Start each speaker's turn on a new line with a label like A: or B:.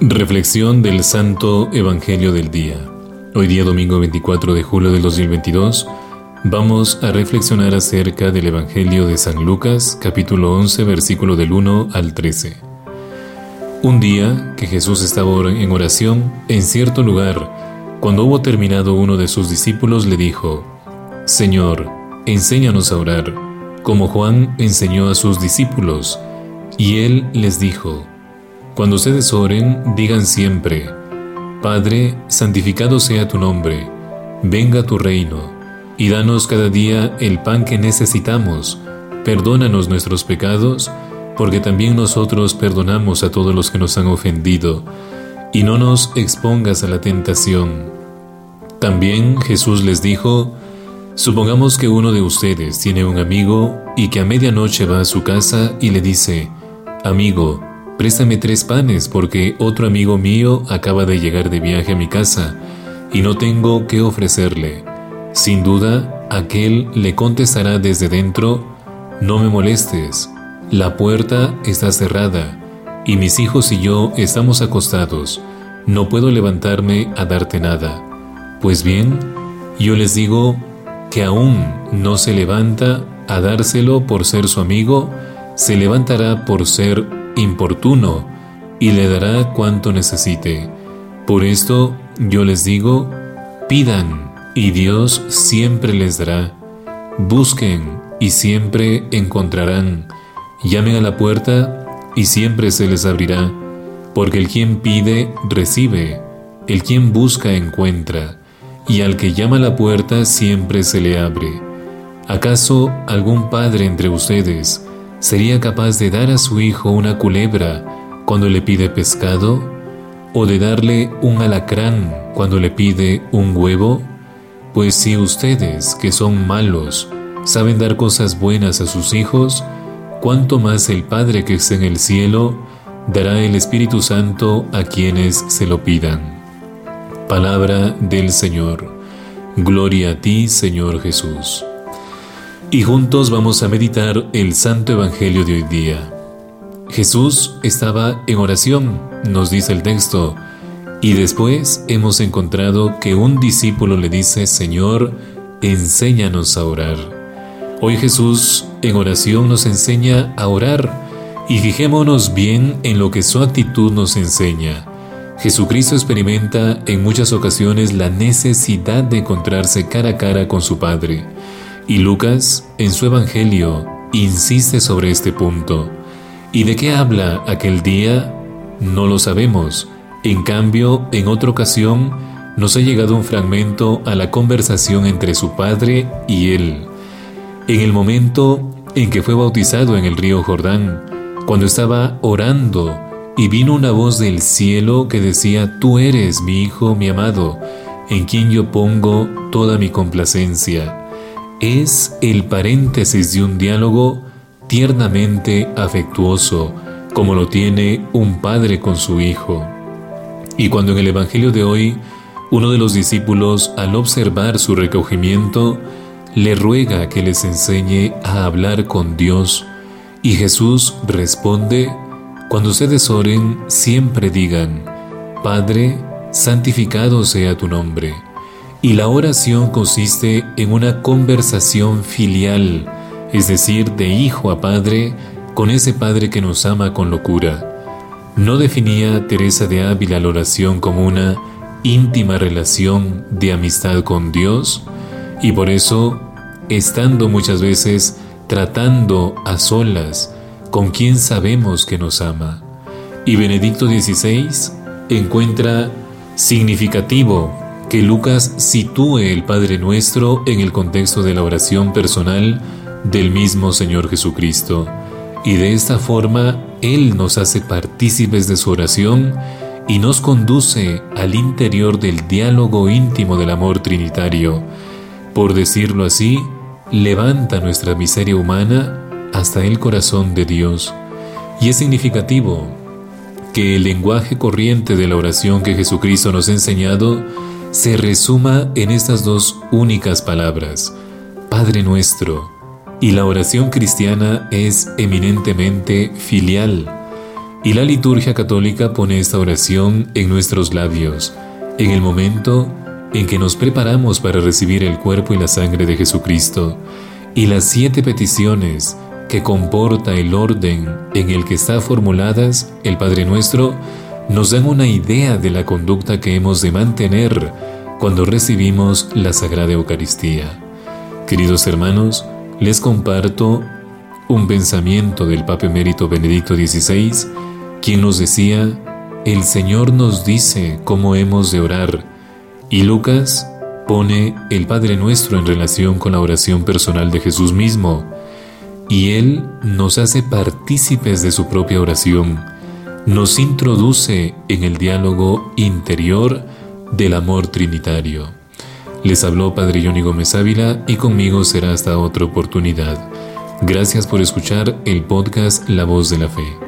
A: Reflexión del Santo Evangelio del Día. Hoy día domingo 24 de julio del 2022 vamos a reflexionar acerca del Evangelio de San Lucas capítulo 11 versículo del 1 al 13. Un día que Jesús estaba en oración en cierto lugar, cuando hubo terminado uno de sus discípulos le dijo, Señor, enséñanos a orar, como Juan enseñó a sus discípulos. Y él les dijo, cuando ustedes oren, digan siempre, Padre, santificado sea tu nombre, venga tu reino, y danos cada día el pan que necesitamos, perdónanos nuestros pecados, porque también nosotros perdonamos a todos los que nos han ofendido, y no nos expongas a la tentación. También Jesús les dijo, Supongamos que uno de ustedes tiene un amigo y que a medianoche va a su casa y le dice, Amigo, Préstame tres panes porque otro amigo mío acaba de llegar de viaje a mi casa y no tengo qué ofrecerle. Sin duda, aquel le contestará desde dentro, no me molestes, la puerta está cerrada y mis hijos y yo estamos acostados, no puedo levantarme a darte nada. Pues bien, yo les digo que aún no se levanta a dárselo por ser su amigo, se levantará por ser importuno y le dará cuanto necesite. Por esto yo les digo, pidan y Dios siempre les dará. Busquen y siempre encontrarán. Llamen a la puerta y siempre se les abrirá. Porque el quien pide, recibe. El quien busca, encuentra. Y al que llama a la puerta siempre se le abre. ¿Acaso algún padre entre ustedes, ¿Sería capaz de dar a su hijo una culebra cuando le pide pescado? ¿O de darle un alacrán cuando le pide un huevo? Pues si ustedes, que son malos, saben dar cosas buenas a sus hijos, ¿cuánto más el Padre que está en el cielo dará el Espíritu Santo a quienes se lo pidan? Palabra del Señor. Gloria a ti, Señor Jesús y juntos vamos a meditar el Santo Evangelio de hoy día. Jesús estaba en oración, nos dice el texto, y después hemos encontrado que un discípulo le dice, Señor, enséñanos a orar. Hoy Jesús en oración nos enseña a orar y fijémonos bien en lo que su actitud nos enseña. Jesucristo experimenta en muchas ocasiones la necesidad de encontrarse cara a cara con su Padre y Lucas, en su Evangelio, insiste sobre este punto. ¿Y de qué habla aquel día? No lo sabemos. En cambio, en otra ocasión, nos ha llegado un fragmento a la conversación entre su padre y él. En el momento en que fue bautizado en el río Jordán, cuando estaba orando, y vino una voz del cielo que decía, Tú eres mi Hijo, mi amado, en quien yo pongo toda mi complacencia es el paréntesis de un diálogo tiernamente afectuoso, como lo tiene un padre con su hijo. Y cuando en el Evangelio de hoy uno de los discípulos, al observar su recogimiento, le ruega que les enseñe a hablar con Dios, y Jesús responde, cuando ustedes oren, siempre digan, Padre, santificado sea tu nombre y la oración consiste en una conversación filial, es decir, de hijo a padre, con ese padre que nos ama con locura. No definía Teresa de Ávila la oración como una íntima relación de amistad con Dios y por eso, estando muchas veces tratando a solas con quien sabemos que nos ama. Y Benedicto XVI encuentra significativo que Lucas sitúe el Padre Nuestro en el contexto de la oración personal del mismo Señor Jesucristo, y de esta forma Él nos hace partícipes de su oración y nos conduce al interior del diálogo íntimo del amor trinitario. Por decirlo así, levanta nuestra miseria humana hasta el corazón de Dios. Y es significativo que el lenguaje corriente de la oración que Jesucristo nos ha enseñado se resuma en estas dos únicas palabras, Padre nuestro, y la oración cristiana es eminentemente filial. Y la liturgia católica pone esta oración en nuestros labios, en el momento en que nos preparamos para recibir el cuerpo y la sangre de Jesucristo, y las siete peticiones que comporta el orden en el que están formuladas el Padre Nuestro, nos dan una idea de la conducta que hemos de mantener cuando recibimos la Sagrada Eucaristía. Queridos hermanos, les comparto un pensamiento del Papa Emérito Benedicto XVI, quien nos decía, el Señor nos dice cómo hemos de orar, y Lucas pone el Padre Nuestro en relación con la oración personal de Jesús mismo, y Él nos hace partícipes de su propia oración, nos introduce en el diálogo interior del amor trinitario. Les habló Padre Johnny Gómez Ávila y conmigo será hasta otra oportunidad. Gracias por escuchar el podcast La Voz de la Fe.